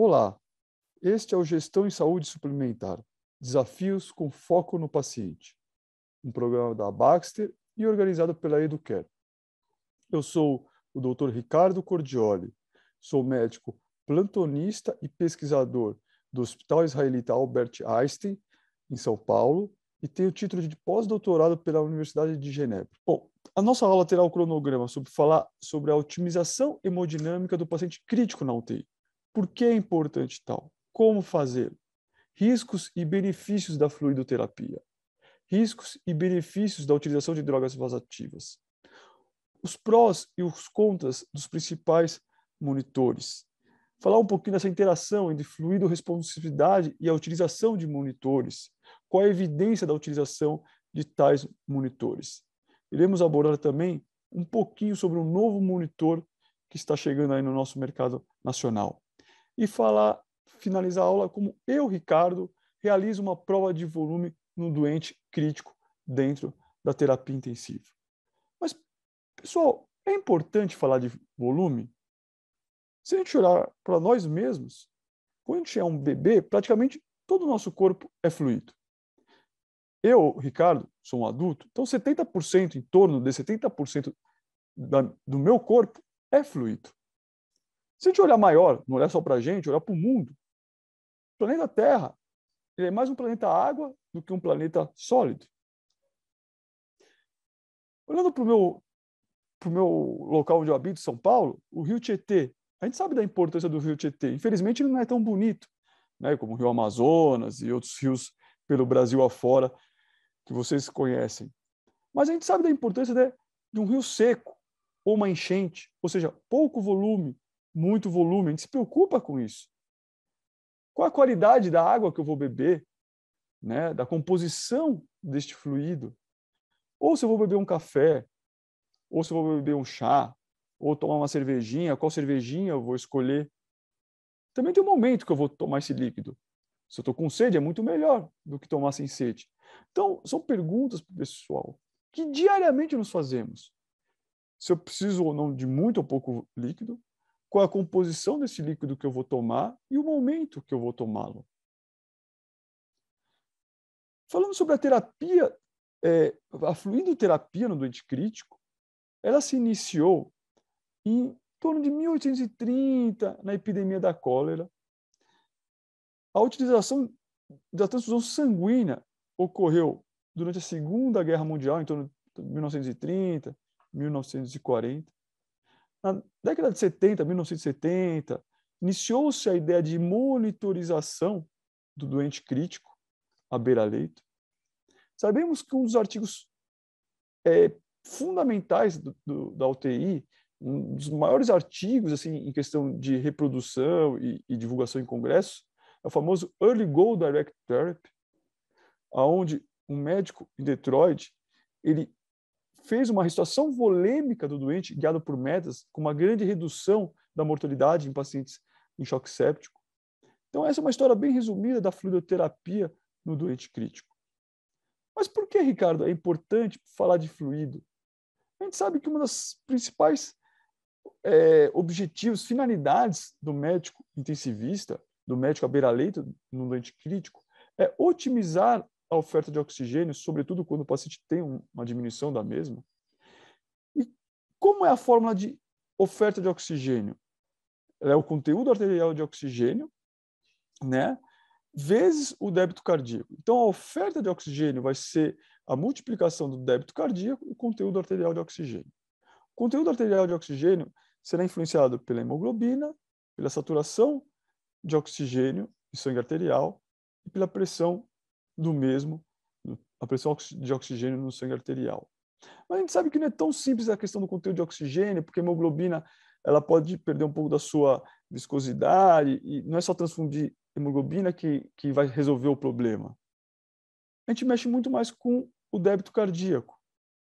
Olá, este é o Gestão em Saúde Suplementar, Desafios com Foco no Paciente, um programa da Baxter e organizado pela Educare. Eu sou o Dr. Ricardo Cordioli, sou médico plantonista e pesquisador do Hospital Israelita Albert Einstein, em São Paulo, e tenho título de pós-doutorado pela Universidade de Genebra. Bom, a nossa aula terá o cronograma sobre falar sobre a otimização hemodinâmica do paciente crítico na UTI. Por que é importante tal? Como fazer? Riscos e benefícios da fluidoterapia. Riscos e benefícios da utilização de drogas vasativas. Os prós e os contras dos principais monitores. Falar um pouquinho dessa interação entre fluido responsividade e a utilização de monitores. Qual a evidência da utilização de tais monitores? Iremos abordar também um pouquinho sobre um novo monitor que está chegando aí no nosso mercado nacional e falar, finalizar a aula como eu, Ricardo, realizo uma prova de volume no doente crítico dentro da terapia intensiva. Mas, pessoal, é importante falar de volume? Se a gente olhar para nós mesmos, quando a gente é um bebê, praticamente todo o nosso corpo é fluido. Eu, Ricardo, sou um adulto, então 70%, em torno de 70% da, do meu corpo é fluido. Se a gente olhar maior, não olhar só para a gente, olhar para o mundo, o planeta Terra ele é mais um planeta água do que um planeta sólido. Olhando para o meu, meu local onde eu habito, São Paulo, o rio Tietê, a gente sabe da importância do rio Tietê. Infelizmente, ele não é tão bonito, né, como o rio Amazonas e outros rios pelo Brasil afora que vocês conhecem. Mas a gente sabe da importância de, de um rio seco ou uma enchente, ou seja, pouco volume, muito volume. A gente se preocupa com isso. Qual a qualidade da água que eu vou beber? Né? Da composição deste fluido? Ou se eu vou beber um café, ou se eu vou beber um chá, ou tomar uma cervejinha, qual cervejinha eu vou escolher? Também tem um momento que eu vou tomar esse líquido. Se eu estou com sede, é muito melhor do que tomar sem sede. Então, são perguntas para o pessoal que diariamente nos fazemos. Se eu preciso ou não de muito ou pouco líquido, qual a composição desse líquido que eu vou tomar e o momento que eu vou tomá-lo. Falando sobre a terapia, é, a fluidoterapia no doente crítico, ela se iniciou em torno de 1830, na epidemia da cólera. A utilização da transfusão sanguínea ocorreu durante a Segunda Guerra Mundial, em torno de 1930, 1940. Na década de 70, 1970, iniciou-se a ideia de monitorização do doente crítico à beira-leito. Sabemos que um dos artigos é, fundamentais do, do, da UTI, um dos maiores artigos assim em questão de reprodução e, e divulgação em congressos, é o famoso Early Goal Direct Therapy, aonde um médico em Detroit ele fez uma restauração volêmica do doente, guiado por metas, com uma grande redução da mortalidade em pacientes em choque séptico. Então, essa é uma história bem resumida da fluidoterapia no doente crítico. Mas por que, Ricardo, é importante falar de fluido? A gente sabe que uma das principais é, objetivos, finalidades do médico intensivista, do médico à beira-leito no doente crítico, é otimizar a oferta de oxigênio, sobretudo quando o paciente tem uma diminuição da mesma. E como é a fórmula de oferta de oxigênio? É o conteúdo arterial de oxigênio, né, vezes o débito cardíaco. Então, a oferta de oxigênio vai ser a multiplicação do débito cardíaco e o conteúdo arterial de oxigênio. O conteúdo arterial de oxigênio será influenciado pela hemoglobina, pela saturação de oxigênio em sangue arterial e pela pressão do mesmo, a pressão de oxigênio no sangue arterial. Mas a gente sabe que não é tão simples a questão do conteúdo de oxigênio, porque a hemoglobina ela pode perder um pouco da sua viscosidade, e não é só transfundir hemoglobina que, que vai resolver o problema. A gente mexe muito mais com o débito cardíaco,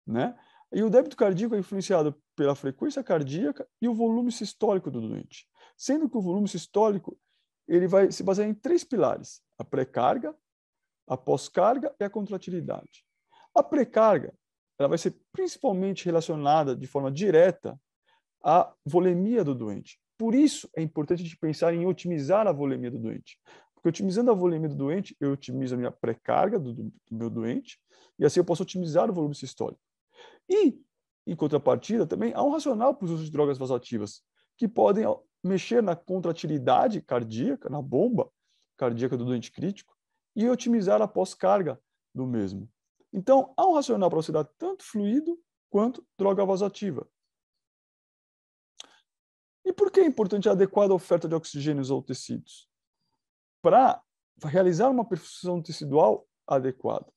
né? E o débito cardíaco é influenciado pela frequência cardíaca e o volume sistólico do doente. Sendo que o volume sistólico ele vai se basear em três pilares: a pré-carga, a pós-carga e a contratilidade. A pré-carga ela vai ser principalmente relacionada de forma direta à volemia do doente. por isso é importante a gente pensar em otimizar a volemia do doente. Porque otimizando a volemia do doente, eu otimizo a minha pré-carga do, do, meu doente, e assim eu posso otimizar o volume sistólico. E, em contrapartida, também há um racional para o uso de drogas vasoativas, que podem mexer na contratilidade cardíaca, na bomba cardíaca do doente crítico, e otimizar a pós-carga do mesmo. Então, há um racional para você dar tanto fluido quanto droga vasoativa. E por que é importante a adequada oferta de oxigênio aos tecidos? Para realizar uma perfusão tecidual adequada.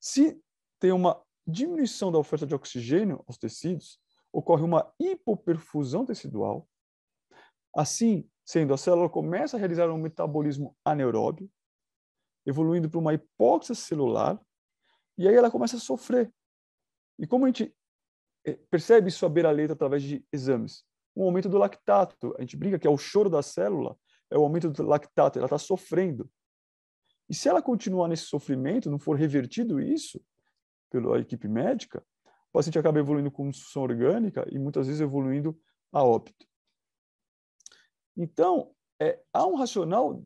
Se tem uma diminuição da oferta de oxigênio aos tecidos, ocorre uma hipoperfusão tecidual. Assim, sendo a célula começa a realizar um metabolismo anaeróbio, evoluindo para uma hipóxia celular, e aí ela começa a sofrer. E como a gente eh, percebe isso à beira-letra através de exames? Um aumento do lactato. A gente brinca que é o choro da célula, é o aumento do lactato, ela está sofrendo. E se ela continuar nesse sofrimento, não for revertido isso pela equipe médica, o paciente acaba evoluindo com disfunção orgânica e muitas vezes evoluindo a óbito. Então, é, há um racional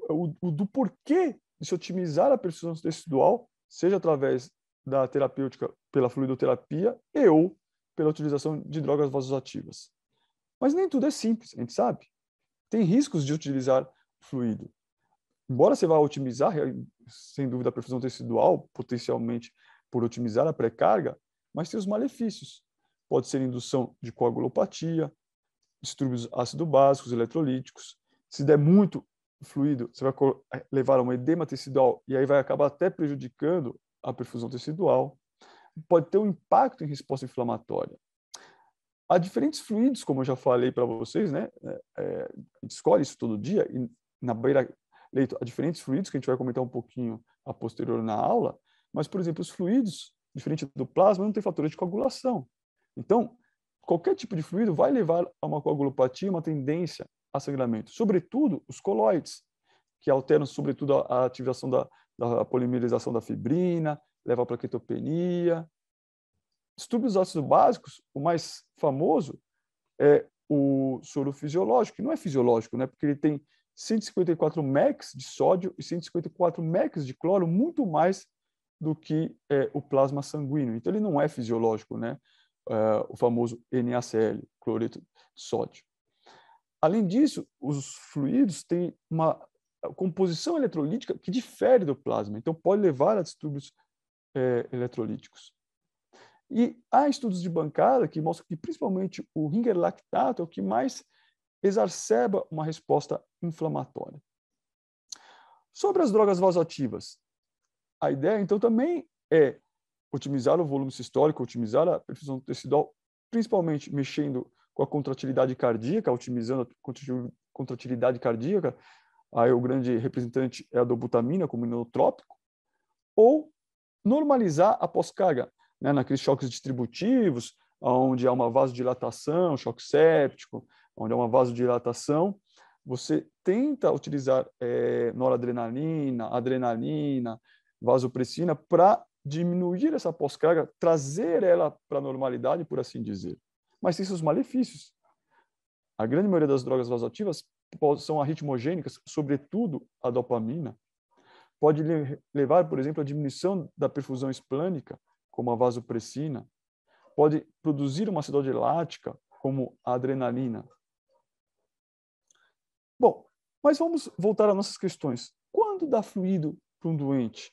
o, o, do porquê de se otimizar a perfusão tecidual, seja através da terapêutica pela fluidoterapia e ou pela utilização de drogas vasoativas. Mas nem tudo é simples, a gente sabe. Tem riscos de utilizar fluido. Embora você vá otimizar, sem dúvida, a perfusão tecidual, potencialmente por otimizar a pré-carga, mas tem os malefícios. Pode ser indução de coagulopatia, distúrbios ácido-básicos, eletrolíticos. Se der muito fluido, você vai levar a uma edema tecidual e aí vai acabar até prejudicando a perfusão tecidual. Pode ter um impacto em resposta inflamatória. Há diferentes fluidos, como eu já falei para vocês, né? É, a gente escolhe isso todo dia e na beira leito há diferentes fluidos que a gente vai comentar um pouquinho a posterior na aula, mas por exemplo, os fluidos, diferente do plasma, não tem fatores de coagulação. Então, qualquer tipo de fluido vai levar a uma coagulopatia, uma tendência a sangramento, sobretudo os coloides, que alteram sobretudo a ativação da, da polimerização da fibrina, leva à plaquetopenia, distúrbios ácidos básicos, o mais famoso é o soro fisiológico, que não é fisiológico, né? porque ele tem 154 mecs de sódio e 154 mecs de cloro, muito mais do que é, o plasma sanguíneo. Então, ele não é fisiológico, né? Uh, o famoso NaCl, cloreto de sódio. Além disso, os fluidos têm uma composição eletrolítica que difere do plasma, então pode levar a distúrbios é, eletrolíticos. E há estudos de bancada que mostram que principalmente o ringer lactato é o que mais exacerba uma resposta inflamatória. Sobre as drogas vasoativas, a ideia então também é otimizar o volume sistólico, otimizar a perfusão tecidual, principalmente mexendo com a contratilidade cardíaca, otimizando a contratilidade cardíaca, aí o grande representante é a dobutamina como inotrópico, ou normalizar a pós-carga, né, naqueles choques distributivos, onde há uma vasodilatação, choque séptico, onde há uma vasodilatação, você tenta utilizar é, noradrenalina, adrenalina, vasopressina para diminuir essa pós-carga, trazer ela para a normalidade, por assim dizer. Mas tem seus malefícios. A grande maioria das drogas vasoativas são arritmogênicas, sobretudo a dopamina. Pode levar, por exemplo, à diminuição da perfusão esplânica, como a vasopressina, pode produzir uma acidose lática, como a adrenalina. Bom, mas vamos voltar às nossas questões. Quando dá fluido para um doente?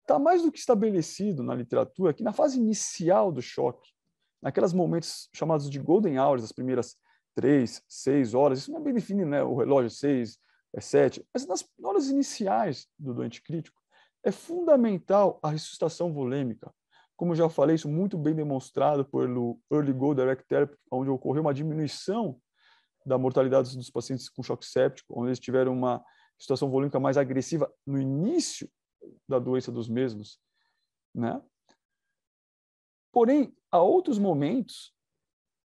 Está mais do que estabelecido na literatura que na fase inicial do choque, naqueles momentos chamados de golden hours, as primeiras três, seis horas, isso não é bem definido, né? o relógio seis, é sete, mas nas horas iniciais do doente crítico, é fundamental a ressuscitação volêmica. Como já falei, isso muito bem demonstrado pelo Early Goal Direct Therapy, onde ocorreu uma diminuição da mortalidade dos pacientes com choque séptico, onde eles tiveram uma situação volêmica mais agressiva no início da doença dos mesmos, né? Porém, há outros momentos,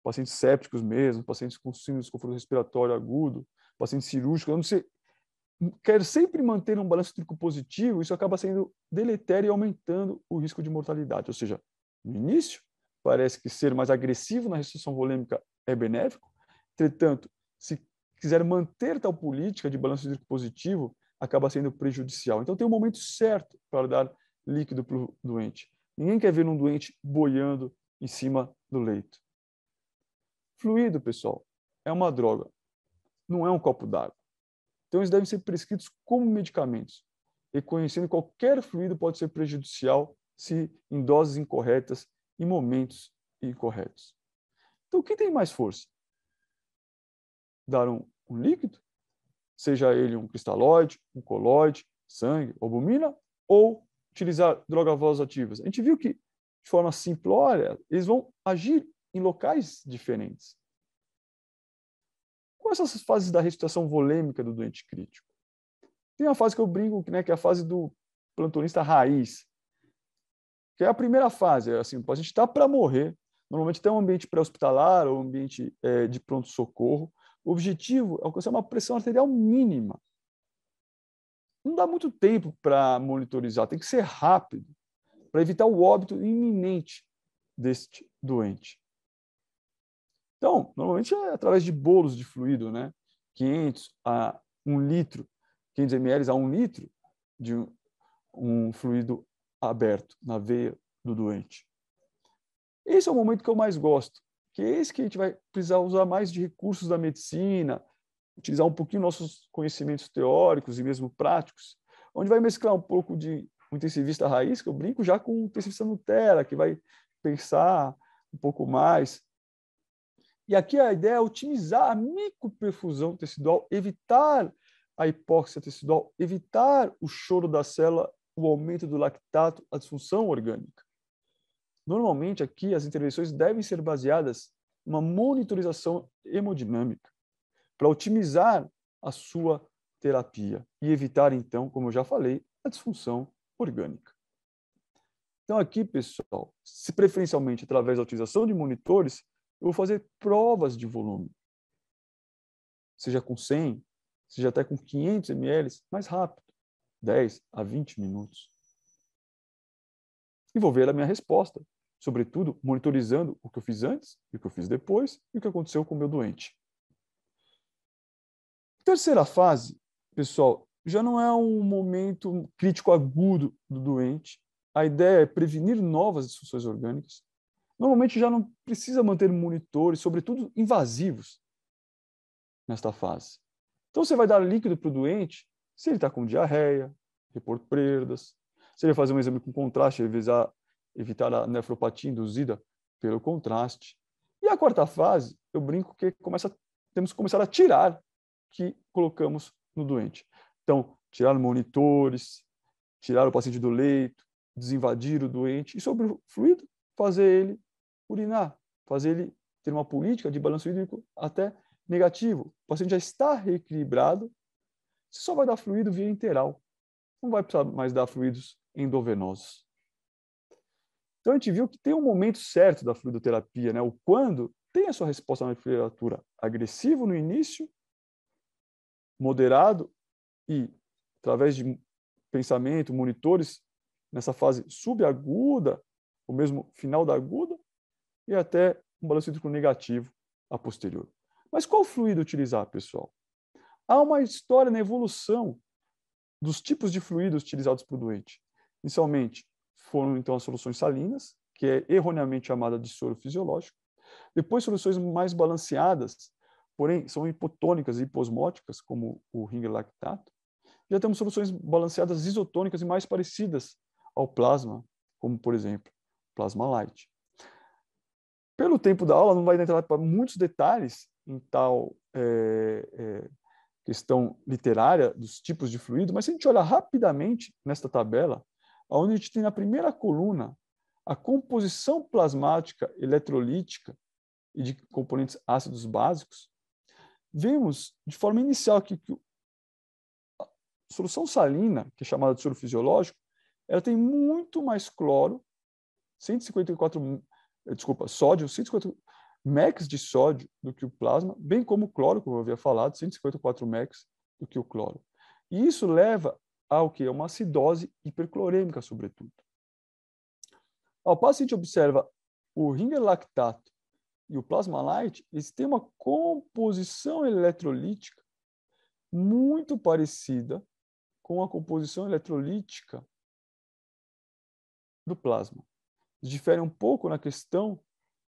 pacientes sépticos mesmo, pacientes com síndrome de desconforto respiratório agudo, pacientes cirúrgicos, onde você quer sempre manter um balanço hídrico positivo, isso acaba sendo deletério e aumentando o risco de mortalidade. Ou seja, no início, parece que ser mais agressivo na restrição volêmica é benéfico, Entretanto, se quiser manter tal política de balanço hídrico positivo, acaba sendo prejudicial. Então, tem um momento certo para dar líquido para o doente. Ninguém quer ver um doente boiando em cima do leito. Fluido, pessoal, é uma droga, não é um copo d'água. Então, eles devem ser prescritos como medicamentos. Reconhecendo que qualquer fluido pode ser prejudicial se em doses incorretas em momentos incorretos. Então, o que tem mais força? Dar um, um líquido, seja ele um cristalóide, um colóide, sangue, albumina, ou utilizar drogas ativas. A gente viu que, de forma simplória, eles vão agir em locais diferentes. Quais são essas fases da ressuscitação volêmica do doente crítico? Tem uma fase que eu brinco, né, que é a fase do plantonista raiz, que é a primeira fase. É assim, o paciente está para morrer, normalmente tem um ambiente pré-hospitalar ou um ambiente é, de pronto-socorro. O objetivo é alcançar uma pressão arterial mínima. Não dá muito tempo para monitorizar, tem que ser rápido, para evitar o óbito iminente deste doente. Então, normalmente é através de bolos de fluido, né? 500 a 1 litro, 500 ml a 1 litro de um, um fluido aberto na veia do doente. Esse é o momento que eu mais gosto, que é esse que a gente vai precisar usar mais de recursos da medicina, utilizar um pouquinho nossos conhecimentos teóricos e mesmo práticos, onde vai mesclar um pouco de um intensivista raiz, que eu brinco já com um intensivista Nutella, que vai pensar um pouco mais. E aqui a ideia é otimizar a microperfusão tecidual, evitar a hipóxia tecidual, evitar o choro da célula, o aumento do lactato, a disfunção orgânica. Normalmente aqui as intervenções devem ser baseadas em uma monitorização hemodinâmica para otimizar a sua terapia e evitar, então, como eu já falei, a disfunção orgânica. Então, aqui, pessoal, se preferencialmente através da utilização de monitores, eu vou fazer provas de volume. Seja com 100, seja até com 500 ml, mais rápido, 10 a 20 minutos. E vou ver a minha resposta, sobretudo monitorizando o que eu fiz antes, o que eu fiz depois e o que aconteceu com o meu doente. Terceira fase, pessoal, já não é um momento crítico agudo do doente. A ideia é prevenir novas disfunções orgânicas. Normalmente já não precisa manter monitores, sobretudo invasivos, nesta fase. Então você vai dar líquido para o doente se ele está com diarreia, repor perdas, se ele fazer um exame com contraste, evitar, evitar a nefropatia induzida pelo contraste. E a quarta fase, eu brinco que começa, temos que começar a tirar que colocamos no doente. Então, tirar monitores, tirar o paciente do leito, desinvadir o doente e sobre o fluido, fazer ele urinar, fazer ele ter uma política de balanço hídrico até negativo. O paciente já está reequilibrado, você só vai dar fluido via interal. Não vai precisar mais dar fluidos endovenosos. Então a gente viu que tem um momento certo da fluidoterapia, né? O quando tem a sua resposta na temperatura agressivo no início moderado e, através de pensamento, monitores, nessa fase subaguda, ou mesmo final da aguda, e até um balanço hídrico negativo a posterior. Mas qual fluido utilizar, pessoal? Há uma história na evolução dos tipos de fluidos utilizados o doente. Inicialmente, foram então as soluções salinas, que é erroneamente chamada de soro fisiológico. Depois, soluções mais balanceadas, porém são hipotônicas e hiposmóticas, como o ringer lactato. Já temos soluções balanceadas isotônicas e mais parecidas ao plasma, como, por exemplo, plasma light. Pelo tempo da aula, não vai entrar para muitos detalhes em tal é, é, questão literária dos tipos de fluido, mas se a gente olhar rapidamente nesta tabela, onde a gente tem na primeira coluna a composição plasmática eletrolítica e de componentes ácidos básicos, vemos de forma inicial que, que solução salina, que é chamada de soro fisiológico, ela tem muito mais cloro, 154, desculpa, sódio, 154 mex de sódio do que o plasma, bem como o cloro, como eu havia falado, 154 mex do que o cloro. E isso leva ao que? A uma acidose hiperclorêmica, sobretudo. Ao paciente observa o ringer lactato e o plasma light, eles têm uma composição eletrolítica muito parecida com a composição eletrolítica do plasma. Eles diferem um pouco na questão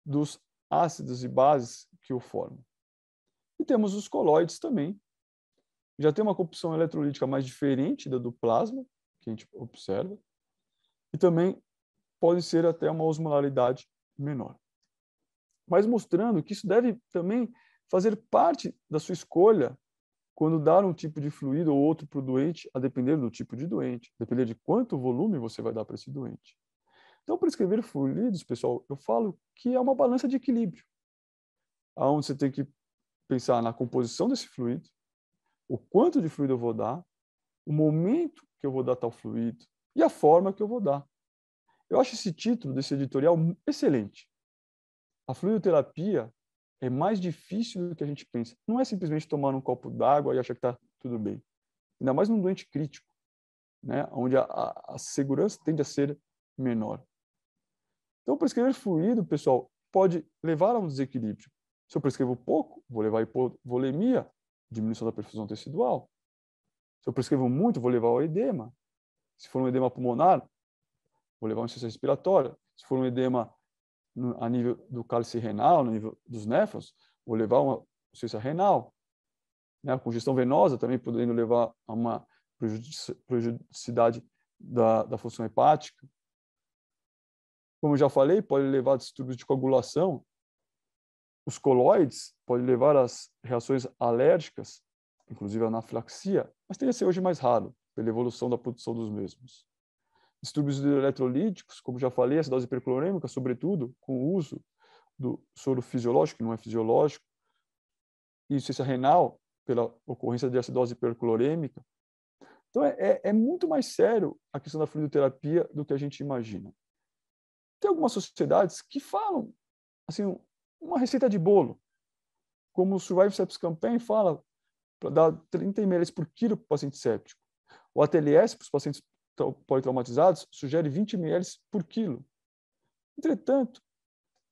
dos ácidos e bases que o formam. E temos os coloides também. Já tem uma composição eletrolítica mais diferente da do plasma, que a gente observa, e também pode ser até uma osmolaridade menor. Mas mostrando que isso deve também fazer parte da sua escolha quando dar um tipo de fluido ou outro para o doente, a depender do tipo de doente, a depender de quanto volume você vai dar para esse doente. Então, para escrever fluidos, pessoal, eu falo que é uma balança de equilíbrio, aonde você tem que pensar na composição desse fluido, o quanto de fluido eu vou dar, o momento que eu vou dar tal fluido e a forma que eu vou dar. Eu acho esse título desse editorial excelente. A fluidoterapia é mais difícil do que a gente pensa. Não é simplesmente tomar um copo d'água e achar que está tudo bem. Ainda mais num doente crítico, né, onde a, a, a segurança tende a ser menor. Então, prescrever fluido, pessoal, pode levar a um desequilíbrio. Se eu prescrevo pouco, vou levar hipovolemia, diminuição da perfusão tecidual. Se eu prescrevo muito, vou levar ao edema. Se for um edema pulmonar, vou levar uma insuficiência respiratória. Se for um edema no, a nível do cálice renal, no nível dos néfrons, vou levar uma insuficiência renal. Né? A congestão venosa também podendo levar a uma prejudicidade da, da função hepática. Como eu já falei, pode levar a distúrbios de coagulação. Os coloides podem levar às reações alérgicas, inclusive a anafilaxia, mas tende a ser hoje mais raro, pela evolução da produção dos mesmos. Distúrbios eletrolíticos, como já falei, acidose hiperclorêmica, sobretudo com o uso do soro fisiológico, que não é fisiológico, insuficiência renal, pela ocorrência de acidose hiperclorêmica. Então, é, é, é muito mais sério a questão da fluidoterapia do que a gente imagina. Tem algumas sociedades que falam assim uma receita de bolo, como o Survive Sepsis Campaign fala para dar 30 ml por quilo para o paciente séptico. O ATLS para os pacientes politraumatizados sugere 20 ml por quilo. Entretanto,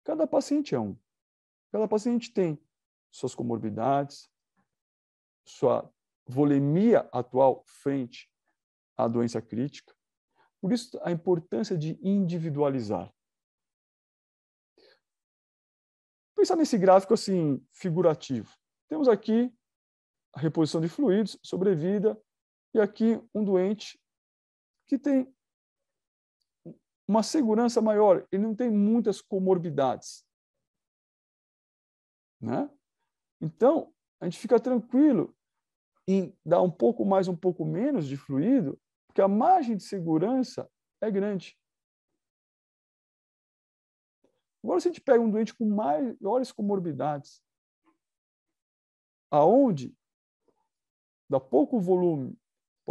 cada paciente é um. Cada paciente tem suas comorbidades, sua volemia atual frente à doença crítica. Por isso, a importância de individualizar. Pensar nesse gráfico assim figurativo. Temos aqui a reposição de fluidos, sobrevida, e aqui um doente que tem uma segurança maior, ele não tem muitas comorbidades. Né? Então, a gente fica tranquilo em dar um pouco mais, um pouco menos de fluido, porque a margem de segurança é grande. Agora, se a gente pega um doente com maiores comorbidades, aonde dá pouco volume,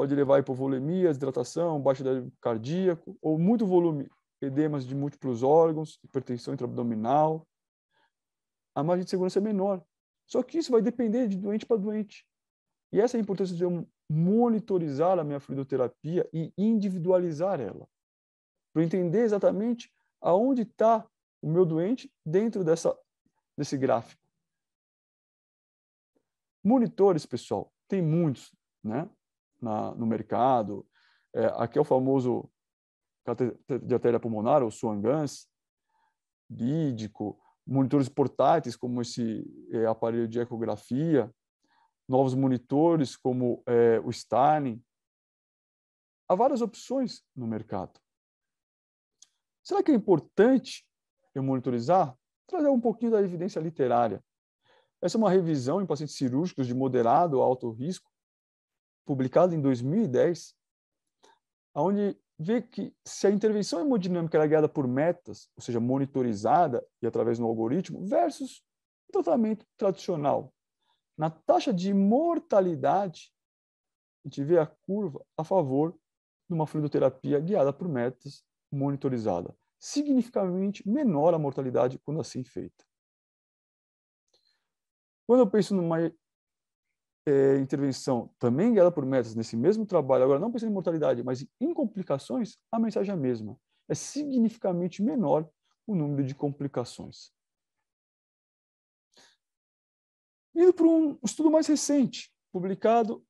pode levar a hipovolemia, desidratação, baixa cardíaco, ou muito volume, edemas de múltiplos órgãos, hipertensão intraabdominal, a margem de segurança é menor. Só que isso vai depender de doente para doente. E essa é a importância de eu monitorizar a minha fluidoterapia e individualizar ela, para entender exatamente aonde está o meu doente dentro dessa, desse gráfico. Monitores, pessoal, tem muitos né, na, no mercado. É, aqui é o famoso de artéria pulmonar, o Swan-Ganz, lídico, monitores portáteis, como esse é, aparelho de ecografia, novos monitores, como é, o Starling. Há várias opções no mercado. Será que é importante eu monitorizar, trazer um pouquinho da evidência literária. Essa é uma revisão em pacientes cirúrgicos de moderado a alto risco, publicada em 2010, onde vê que se a intervenção hemodinâmica era guiada por metas, ou seja, monitorizada e através do algoritmo, versus o tratamento tradicional, na taxa de mortalidade, a gente vê a curva a favor de uma fluidoterapia guiada por metas monitorizada significativamente menor a mortalidade quando assim feita. Quando eu penso numa é, intervenção também guiada por metas nesse mesmo trabalho, agora não pensando em mortalidade, mas em complicações, a mensagem é a mesma. É significativamente menor o número de complicações. Indo para um estudo mais recente, publicado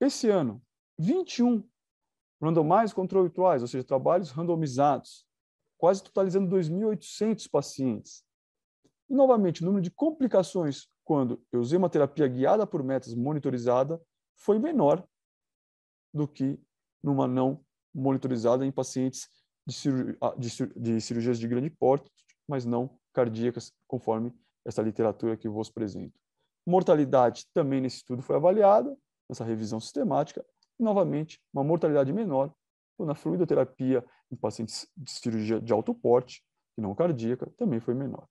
esse ano, 21 randomized control trials, ou seja, trabalhos randomizados, quase totalizando 2.800 pacientes. E, novamente, o número de complicações quando eu usei uma terapia guiada por metas monitorizada foi menor do que numa não monitorizada em pacientes de, ah, de cirurgias de grande porte, mas não cardíacas, conforme essa literatura que vos apresento. Mortalidade também nesse estudo foi avaliada, nessa revisão sistemática, e, novamente, uma mortalidade menor na fluidoterapia em pacientes de cirurgia de alto porte, e não cardíaca, também foi menor.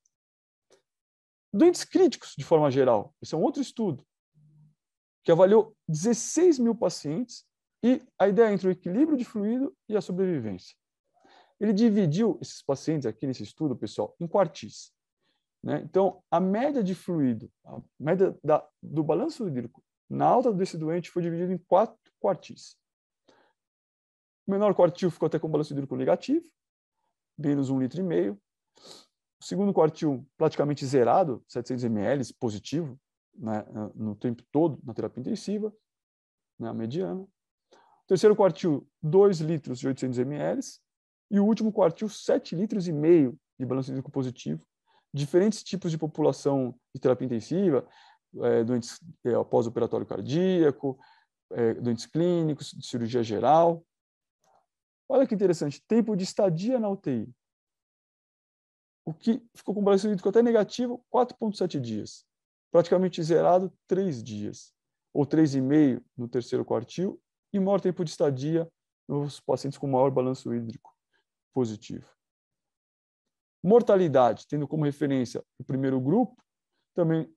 Doentes críticos, de forma geral, esse é um outro estudo, que avaliou 16 mil pacientes e a ideia entre o equilíbrio de fluido e a sobrevivência. Ele dividiu esses pacientes aqui nesse estudo, pessoal, em quartis. Né? Então, a média de fluido, a média da, do balanço hídrico na alta desse doente foi dividida em quatro quartis. O menor quartil ficou até com balanço hídrico negativo, menos um litro e meio. Segundo quartil praticamente zerado, 700 ml positivo, né, no tempo todo na terapia intensiva, né, a mediana. Terceiro quartil, 2 litros de 800 ml. E o último quartil, 7 litros e meio de balanço hídrico positivo. Diferentes tipos de população de terapia intensiva, é, doentes é, pós-operatório cardíaco, é, doentes clínicos, de cirurgia geral. Olha que interessante, tempo de estadia na UTI. O que ficou com o balanço hídrico até negativo, 4,7 dias. Praticamente zerado, 3 dias. Ou 3,5 no terceiro quartil. E maior tempo de estadia nos pacientes com maior balanço hídrico positivo. Mortalidade, tendo como referência o primeiro grupo, também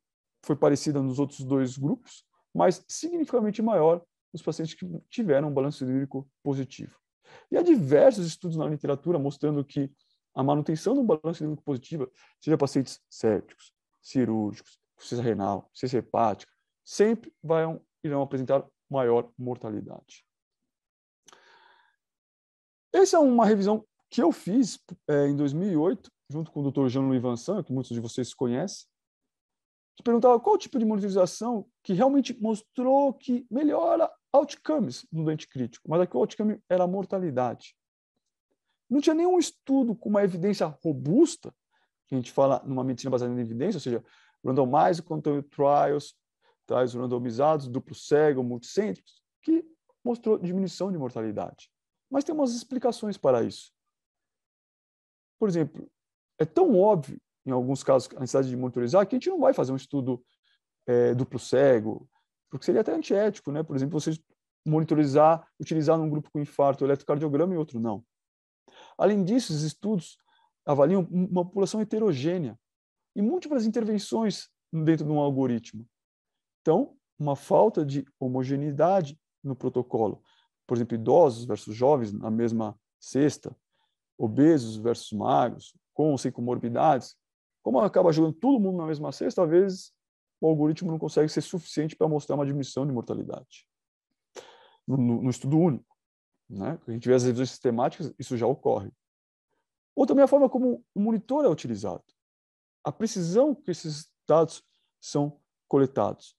foi parecida nos outros dois grupos, mas significativamente maior nos pacientes que tiveram um balanço hídrico positivo. E há diversos estudos na literatura mostrando que a manutenção do balanço hídrico positivo, seja pacientes sépticos, cirúrgicos, insuficiência renal, insuficiência hepática, sempre vão, irão apresentar maior mortalidade. Essa é uma revisão que eu fiz é, em 2008, junto com o Dr. Jean-Louis Vincent, que muitos de vocês conhecem, que perguntava qual tipo de monitorização que realmente mostrou que melhora outcomes no doente crítico, mas aqui o outcome era a mortalidade. Não tinha nenhum estudo com uma evidência robusta, que a gente fala numa medicina baseada em evidência, ou seja, randomized control trials, trials randomizados, duplo cego, multicêntricos, que mostrou diminuição de mortalidade. Mas tem umas explicações para isso. Por exemplo, é tão óbvio em alguns casos, a necessidade de monitorizar, que a gente não vai fazer um estudo é, duplo cego, porque seria até antiético, né? Por exemplo, você monitorizar, utilizar num grupo com infarto eletrocardiograma e outro não. Além disso, os estudos avaliam uma população heterogênea e múltiplas intervenções dentro de um algoritmo. Então, uma falta de homogeneidade no protocolo. Por exemplo, idosos versus jovens na mesma cesta, obesos versus magros, com ou sem comorbidades, como acaba jogando todo mundo na mesma cesta, às vezes o algoritmo não consegue ser suficiente para mostrar uma diminuição de mortalidade. No, no, no estudo único. Né? A gente vê as revisões sistemáticas, isso já ocorre. Ou também a forma como o monitor é utilizado. A precisão que esses dados são coletados.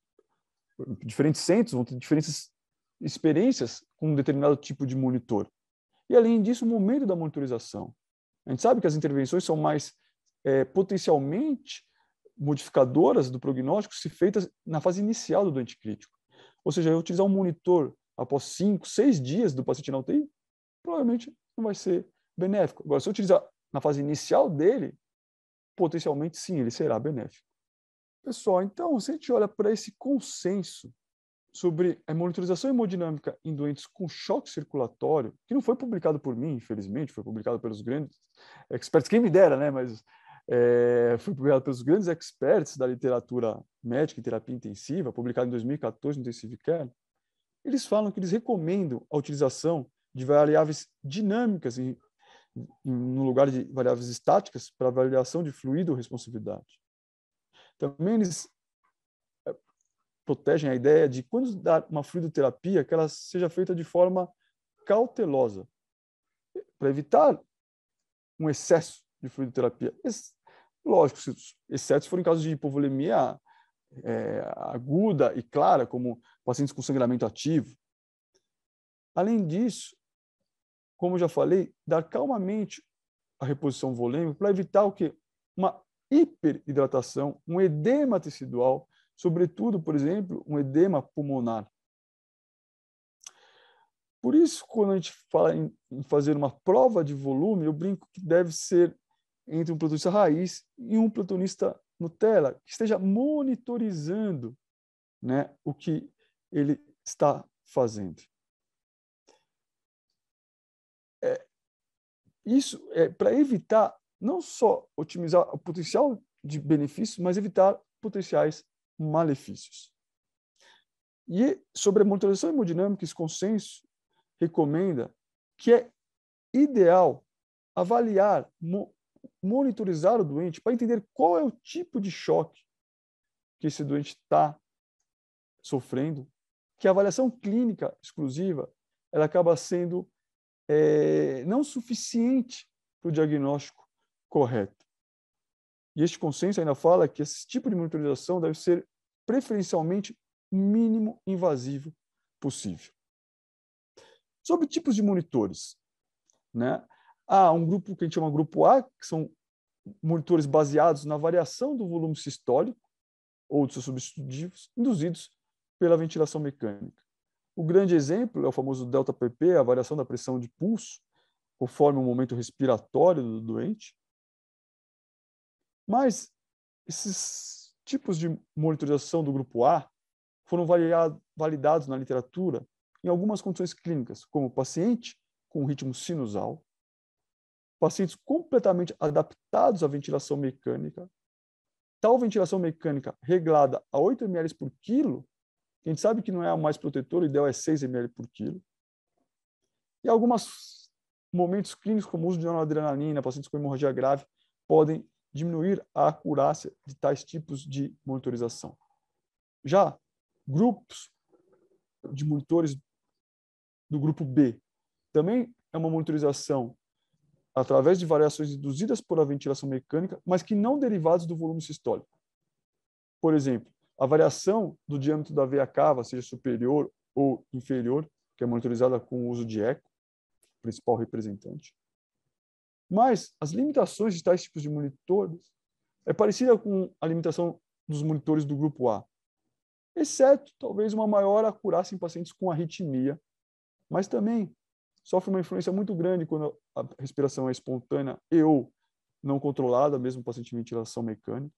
Diferentes centros vão ter diferentes experiências com um determinado tipo de monitor. E, além disso, o momento da monitorização. A gente sabe que as intervenções são mais é, potencialmente modificadoras do prognóstico se feitas na fase inicial do doente crítico. Ou seja, eu utilizar um monitor após cinco, seis dias do paciente na UTI, provavelmente não vai ser benéfico. Agora, se eu utilizar na fase inicial dele, potencialmente sim, ele será benéfico. Pessoal, então, se a gente olha para esse consenso sobre a monitorização hemodinâmica em doentes com choque circulatório, que não foi publicado por mim, infelizmente, foi publicado pelos grandes experts, quem me dera, né? Mas é, foi publicado pelos grandes experts da literatura médica em terapia intensiva, publicado em 2014 no Intensive Care. Eles falam que eles recomendam a utilização de variáveis dinâmicas em, em, no lugar de variáveis estáticas para avaliação de fluido ou responsividade. Também eles é, protegem a ideia de quando dar uma fluidoterapia que ela seja feita de forma cautelosa, para evitar um excesso de fluidoterapia. Lógico, se, exceto se for em caso de hipovolemia é, aguda e clara, como pacientes com sangramento ativo. Além disso, como já falei, dar calmamente a reposição volêmica para evitar o que? Uma hiperidratação, um edema tecidual, sobretudo, por exemplo, um edema pulmonar. Por isso, quando a gente fala em, fazer uma prova de volume, eu brinco que deve ser entre um plantonista raiz e um plantonista Nutella, que esteja monitorizando né, o que ele está fazendo. É, isso é para evitar não só otimizar o potencial de benefícios, mas evitar potenciais malefícios. E sobre a monitorização hemodinâmica, esse consenso recomenda que é ideal avaliar, monitorizar o doente para entender qual é o tipo de choque que esse doente está sofrendo, que a avaliação clínica exclusiva ela acaba sendo é, não suficiente para o diagnóstico correto. E este consenso ainda fala que esse tipo de monitorização deve ser preferencialmente mínimo invasivo possível. Sobre tipos de monitores, né? Há um grupo que a gente chama grupo A, que são monitores baseados na variação do volume sistólico ou de seus substitutivos, induzidos pela ventilação mecânica. O grande exemplo é o famoso delta PP, a variação da pressão de pulso, conforme o momento respiratório do doente. Mas esses tipos de monitorização do grupo A foram validados na literatura em algumas condições clínicas, como paciente com ritmo sinusal, pacientes completamente adaptados à ventilação mecânica, tal ventilação mecânica reglada a 8 ml por quilo, a gente sabe que não é a mais protetora, o ideal é 6 ml por quilo, e alguns momentos clínicos, como o uso de noradrenalina, pacientes com hemorragia grave, podem diminuir a acurácia de tais tipos de monitorização. Já grupos de monitores do grupo B também é uma monitorização através de variações induzidas por a ventilação mecânica, mas que não derivadas do volume sistólico. Por exemplo, a variação do diâmetro da veia cava, seja superior ou inferior, que é monitorizada com o uso de eco, principal representante. Mas as limitações de tais tipos de monitores é parecida com a limitação dos monitores do grupo A, exceto talvez uma maior acurácia em pacientes com arritmia, mas também sofre uma influência muito grande quando a respiração é espontânea e ou não controlada, mesmo paciente de ventilação mecânica.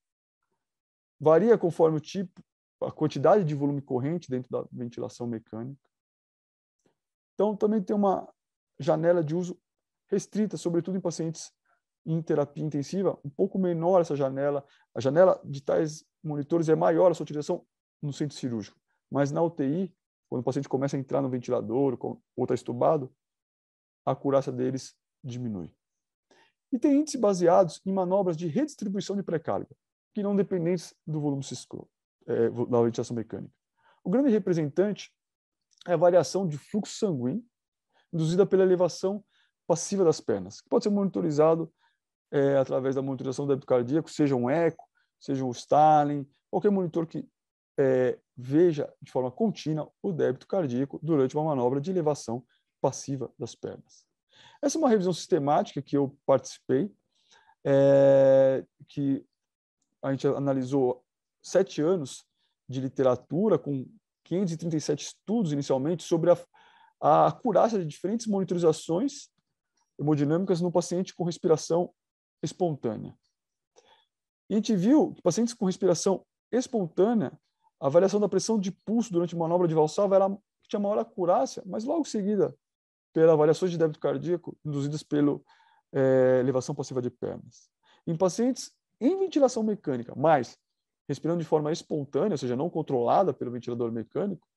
Varia conforme o tipo, a quantidade de volume corrente dentro da ventilação mecânica. Então, também tem uma janela de uso restrita, sobretudo em pacientes em terapia intensiva, um pouco menor essa janela. A janela de tais monitores é maior a sua utilização no centro cirúrgico, mas na UTI, quando o paciente começa a entrar no ventilador ou está estubado, a acurácia deles diminui. E tem índices baseados em manobras de redistribuição de pré-carga, que não dependentes do volume cisco, é, da ventilação mecânica. O grande representante é a variação de fluxo sanguíneo induzida pela elevação passiva das pernas, que pode ser monitorizado é, através da monitorização do débito cardíaco, seja um eco, seja um Stalin, qualquer monitor que é, veja de forma contínua o débito cardíaco durante uma manobra de elevação passiva das pernas. Essa é uma revisão sistemática que eu participei, é, que a gente analisou sete anos de literatura com 537 estudos inicialmente sobre a, a acurácia de diferentes monitorizações hemodinâmicas no paciente com respiração espontânea. E a gente viu que pacientes com respiração espontânea, a variação da pressão de pulso durante manobra de Valsalva era, tinha maior acurácia, mas logo em seguida pela avaliação de débito cardíaco induzidas pela é, elevação passiva de pernas. Em pacientes em ventilação mecânica, mas respirando de forma espontânea, ou seja, não controlada pelo ventilador mecânico,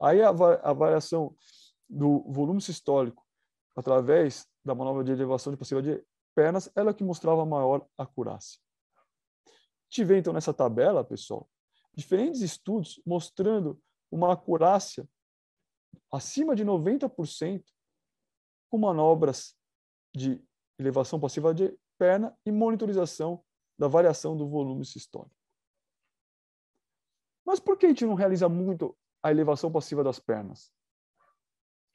aí a, a variação do volume sistólico através da manobra de elevação de passiva de pernas, ela que mostrava maior acurácia. Tive então nessa tabela, pessoal, diferentes estudos mostrando uma acurácia acima de 90% com manobras de elevação passiva de perna e monitorização da variação do volume sistólico. Mas por que a gente não realiza muito a elevação passiva das pernas?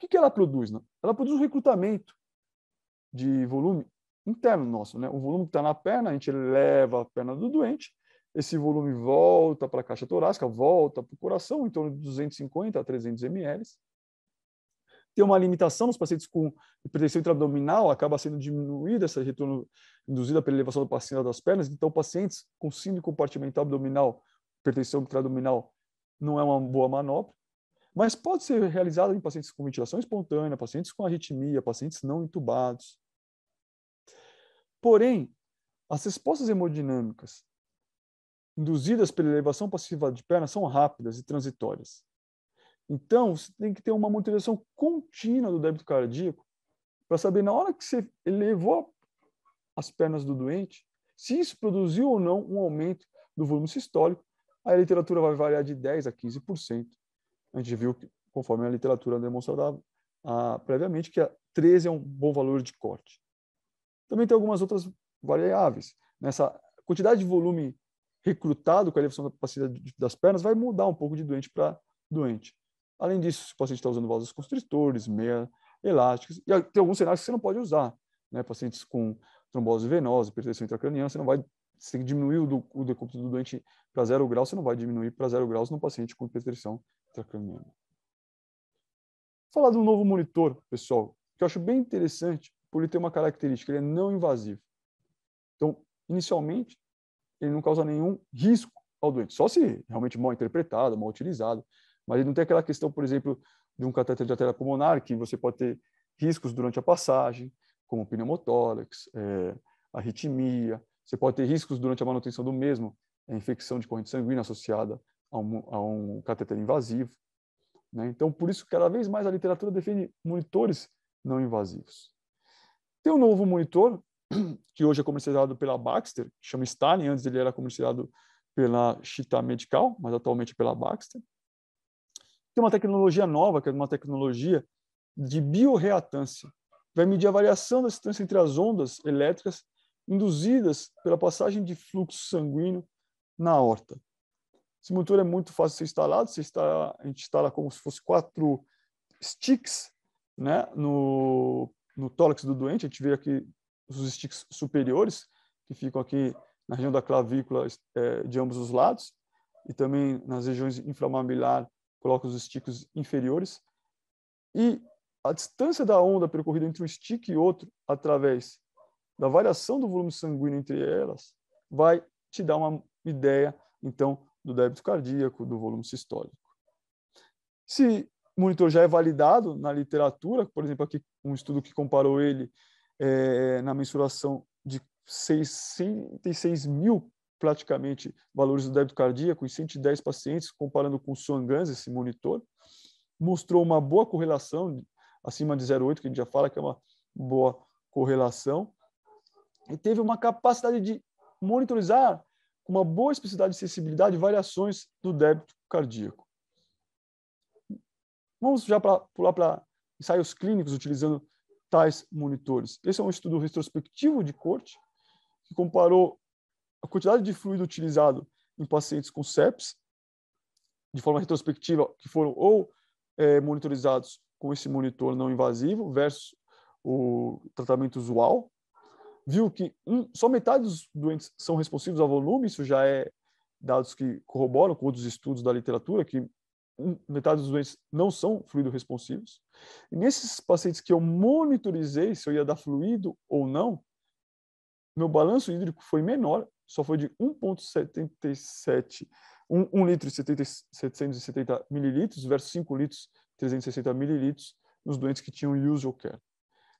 O que, ela produz? Né? Ela produz um recrutamento de volume interno nosso. Né? O volume que está na perna, a gente eleva a perna do doente, esse volume volta para a caixa torácica, volta para o coração, em torno de 250 a 300 ml. Tem uma limitação nos pacientes com hipertensão intraabdominal, acaba sendo diminuída essa retorno induzida pela elevação da paciência das pernas. Então, pacientes com síndrome compartimental abdominal, hipertensão intraabdominal, não é uma boa manobra. Mas pode ser realizada em pacientes com ventilação espontânea, pacientes com arritmia, pacientes não intubados. Porém, as respostas hemodinâmicas induzidas pela elevação passiva de perna são rápidas e transitórias. Então, você tem que ter uma monitorização contínua do débito cardíaco para saber, na hora que você elevou as pernas do doente, se isso produziu ou não um aumento do volume sistólico. A literatura vai variar de 10% a 15%. A gente viu, que, conforme a literatura demonstrada ah, previamente, que a 13 é um bom valor de corte. Também tem algumas outras variáveis. Nessa quantidade de volume recrutado com a elevação da capacidade das pernas vai mudar um pouco de doente para doente. Além disso, se o paciente está usando vasos constritores, meia elásticas, e tem alguns cenários que você não pode usar. Né? Pacientes com trombose venosa, hipertensão intracraniana, você não vai você tem que diminuir o, o decúbito do doente para zero grau, você não vai diminuir para zero graus no paciente com hipertensão intracraniana. Falar do novo monitor, pessoal, que eu acho bem interessante, por ele ter uma característica, ele é não invasivo. Então, inicialmente, ele não causa nenhum risco ao doente, só se realmente mal interpretado, mal utilizado. Mas ele não tem aquela questão, por exemplo, de um cateter de artéria pulmonar, que você pode ter riscos durante a passagem, como pneumotórax, é, arritmia. Você pode ter riscos durante a manutenção do mesmo, a infecção de corrente sanguínea associada a um, a um cateter invasivo. Né? Então, por isso, cada vez mais a literatura defende monitores não invasivos. Tem um novo monitor que hoje é comercializado pela Baxter, que chama Stalin, antes ele era comercializado pela Chita Medical, mas atualmente pela Baxter. Tem uma tecnologia nova, que é uma tecnologia de bioreatância. Vai medir a variação da distância entre as ondas elétricas induzidas pela passagem de fluxo sanguíneo na horta. Esse motor é muito fácil de ser instalado, você está, a gente instala como se fosse quatro sticks né, no, no tórax do doente, a gente vê aqui os sticks superiores, que ficam aqui na região da clavícula é, de ambos os lados, e também nas regiões inframabilar, coloca os sticks inferiores. E a distância da onda percorrida entre um stick e outro, através da variação do volume sanguíneo entre elas, vai te dar uma ideia, então, do débito cardíaco, do volume sistólico. Se o monitor já é validado na literatura, por exemplo, aqui um estudo que comparou ele é, na mensuração de 66 mil praticamente valores do débito cardíaco em 110 pacientes, comparando com o Swangans, esse monitor, mostrou uma boa correlação, acima de 0,8, que a gente já fala que é uma boa correlação, e teve uma capacidade de monitorizar com uma boa especificidade e sensibilidade variações do débito cardíaco. Vamos já pra, pular para ensaios clínicos utilizando tais monitores. Esse é um estudo retrospectivo de corte que comparou a quantidade de fluido utilizado em pacientes com sepsis, de forma retrospectiva, que foram ou é, monitorizados com esse monitor não invasivo versus o tratamento usual, viu que um, só metade dos doentes são responsivos ao volume, isso já é dados que corroboram com outros estudos da literatura, que metade dos doentes não são fluido responsivos. E nesses pacientes que eu monitorizei se eu ia dar fluido ou não, meu balanço hídrico foi menor, só foi de 1,77, 1, 1 litro e 70, 770 mililitros versus 5 litros 360 mililitros nos doentes que tinham usual care.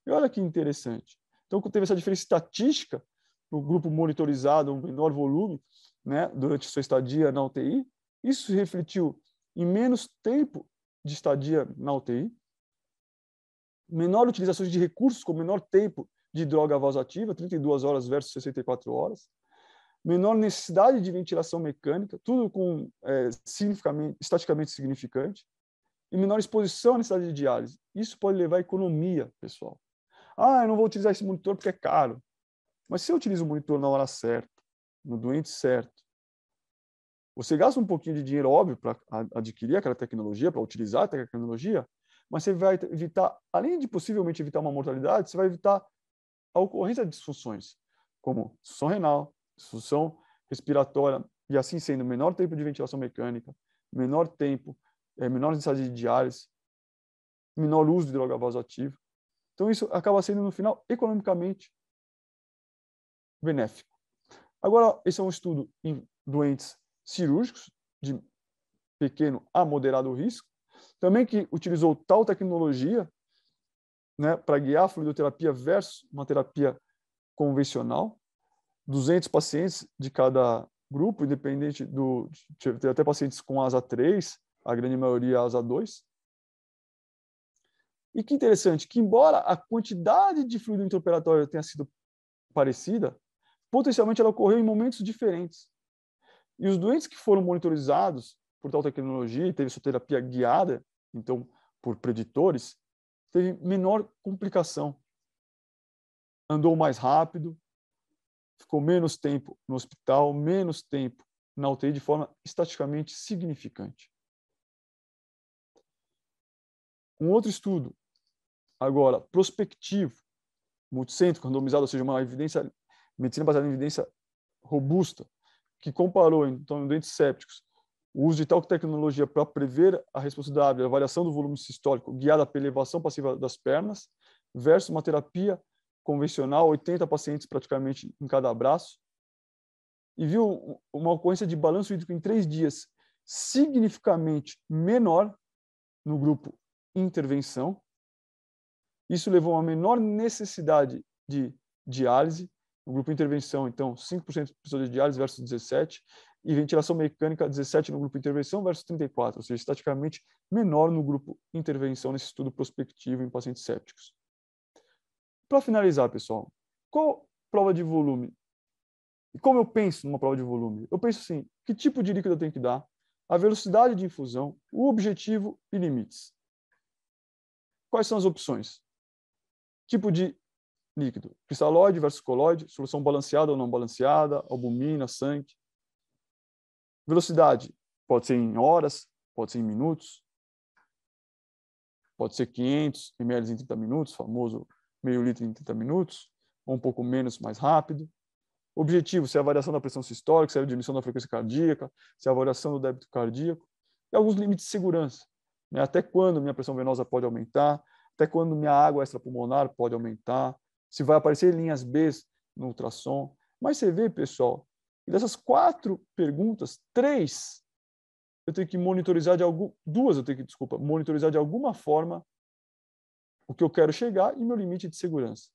E olha que interessante. Então, teve essa diferença estatística no grupo monitorizado, um menor volume, né, durante sua estadia na UTI, isso refletiu em menos tempo de estadia na UTI, menor utilização de recursos com menor tempo de droga vasoativa, 32 horas versus 64 horas, menor necessidade de ventilação mecânica, tudo com é, significativamente, estaticamente significante, e menor exposição à necessidade de diálise. Isso pode levar à economia, pessoal. Ah, eu não vou utilizar esse monitor porque é caro. Mas se eu utilizo o monitor na hora certa, no doente certo, Você gasta um pouquinho de dinheiro, óbvio, para adquirir aquela tecnologia, para utilizar aquela tecnologia, mas você vai evitar, além de possivelmente evitar uma mortalidade, você vai evitar a ocorrência de disfunções, como disfunção renal, disfunção respiratória, e assim sendo, menor tempo de ventilação mecânica, menor tempo, é, menor necessidade de diálise, menor uso de droga vasoativa. Então, isso acaba sendo, no final, economicamente benéfico. Agora, esse é um estudo em doentes cirúrgicos, de pequeno a moderado risco, também que utilizou tal tecnologia né, para guiar a fluidoterapia versus uma terapia convencional. 200 pacientes de cada grupo, independente do. Teve até pacientes com asa 3, a grande maioria asa 2. E que interessante, que embora a quantidade de fluido intraoperatório tenha sido parecida, potencialmente ela ocorreu em momentos diferentes. E os doentes que foram monitorizados por tal tecnologia e teve sua terapia guiada, então por preditores, teve menor complicação. Andou mais rápido, ficou menos tempo no hospital, menos tempo na UTI de forma estatisticamente significante. Um outro estudo, agora, prospectivo, multicêntrico, randomizado, ou seja, uma evidência, medicina baseada em evidência robusta, que comparou, então, em doentes sépticos, o uso de tal tecnologia para prever a responsabilidade, a variação do volume sistólico guiada pela elevação passiva das pernas, versus uma terapia convencional, 80 pacientes praticamente em cada braço, e viu uma ocorrência de balanço hídrico em três dias significativamente menor no grupo intervenção. Isso levou a uma menor necessidade de diálise. No grupo intervenção, então, 5% de pessoas de diálise versus 17%, e ventilação mecânica 17 no grupo intervenção versus 34, ou seja, estaticamente menor no grupo intervenção nesse estudo prospectivo em pacientes sépticos. Para finalizar, pessoal, qual prova de volume? E como eu penso numa prova de volume? Eu penso assim, que tipo de líquido eu tenho que dar, a velocidade de infusão, o objetivo e limites. Quais são as opções? Tipo de líquido, cristalóide versus colóide, solução balanceada ou não balanceada, albumina, sangue. Velocidade pode ser em horas, pode ser em minutos, pode ser 500 ml em 30 minutos, famoso meio litro em 30 minutos, ou um pouco menos, mais rápido. Objetivo, se é a variação da pressão sistólica, se é a diminuição da frequência cardíaca, se é a variação do débito cardíaco. E alguns limites de segurança. Né? Até quando minha pressão venosa pode aumentar, até quando minha água extrapulmonar pode aumentar, se vai aparecer linhas B no ultrassom. Mas você vê, pessoal, e dessas quatro perguntas, três eu tenho que monitorizar de algum, duas eu tenho que, desculpa, monitorizar de alguma forma o que eu quero chegar e meu limite de segurança.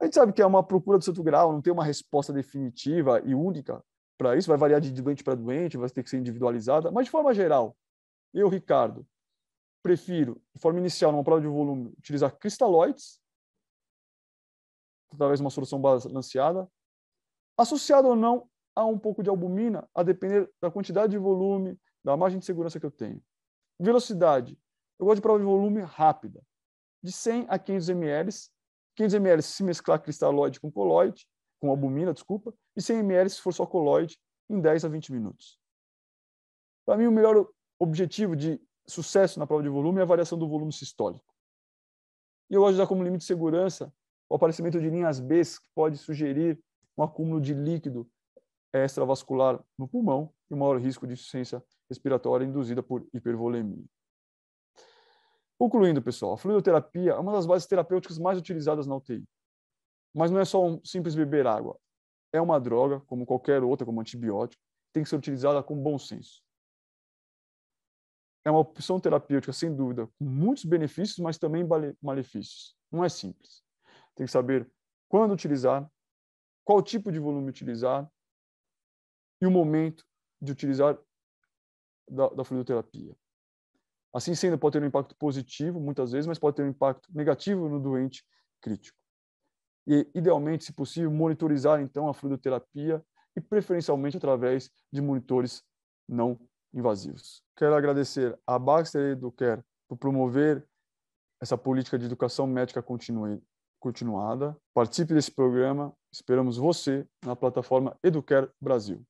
A gente sabe que é uma procura do santo grau, não tem uma resposta definitiva e única para isso, vai variar de doente para doente, vai ter que ser individualizada, mas de forma geral, eu, Ricardo, prefiro, de forma inicial, numa prova de volume, utilizar cristalóides, através de uma solução balanceada, associado ou não a um pouco de albumina, a depender da quantidade de volume, da margem de segurança que eu tenho. Velocidade. Eu gosto de prova de volume rápida, de 100 a 500 ml. 500 ml se mesclar cristalóide com coloide, com albumina, desculpa, e 100 ml se for só coloide, em 10 a 20 minutos. Para mim, o melhor objetivo de sucesso na prova de volume é a variação do volume sistólico. E eu gosto de usar como limite de segurança o aparecimento de linhas B, que pode sugerir um acúmulo de líquido extravascular no pulmão e um maior risco de insuficiência respiratória induzida por hipervolemia. Concluindo, pessoal, a fluidoterapia é uma das bases terapêuticas mais utilizadas na UTI. Mas não é só um simples beber água. É uma droga, como qualquer outra, como antibiótico, tem que ser utilizada com bom senso. É uma opção terapêutica, sem dúvida, com muitos benefícios, mas também malefícios. Não é simples. Tem que saber quando utilizar, qual tipo de volume utilizar e o momento de utilizar da, da fluidoterapia. Assim sendo, pode ter um impacto positivo, muitas vezes, mas pode ter um impacto negativo no doente crítico. E, idealmente, se possível, monitorizar, então, a fluidoterapia e, preferencialmente, através de monitores não invasivos. Quero agradecer a Baxter Educare por promover essa política de educação médica continuada. Participe desse programa Esperamos você na plataforma Educare Brasil.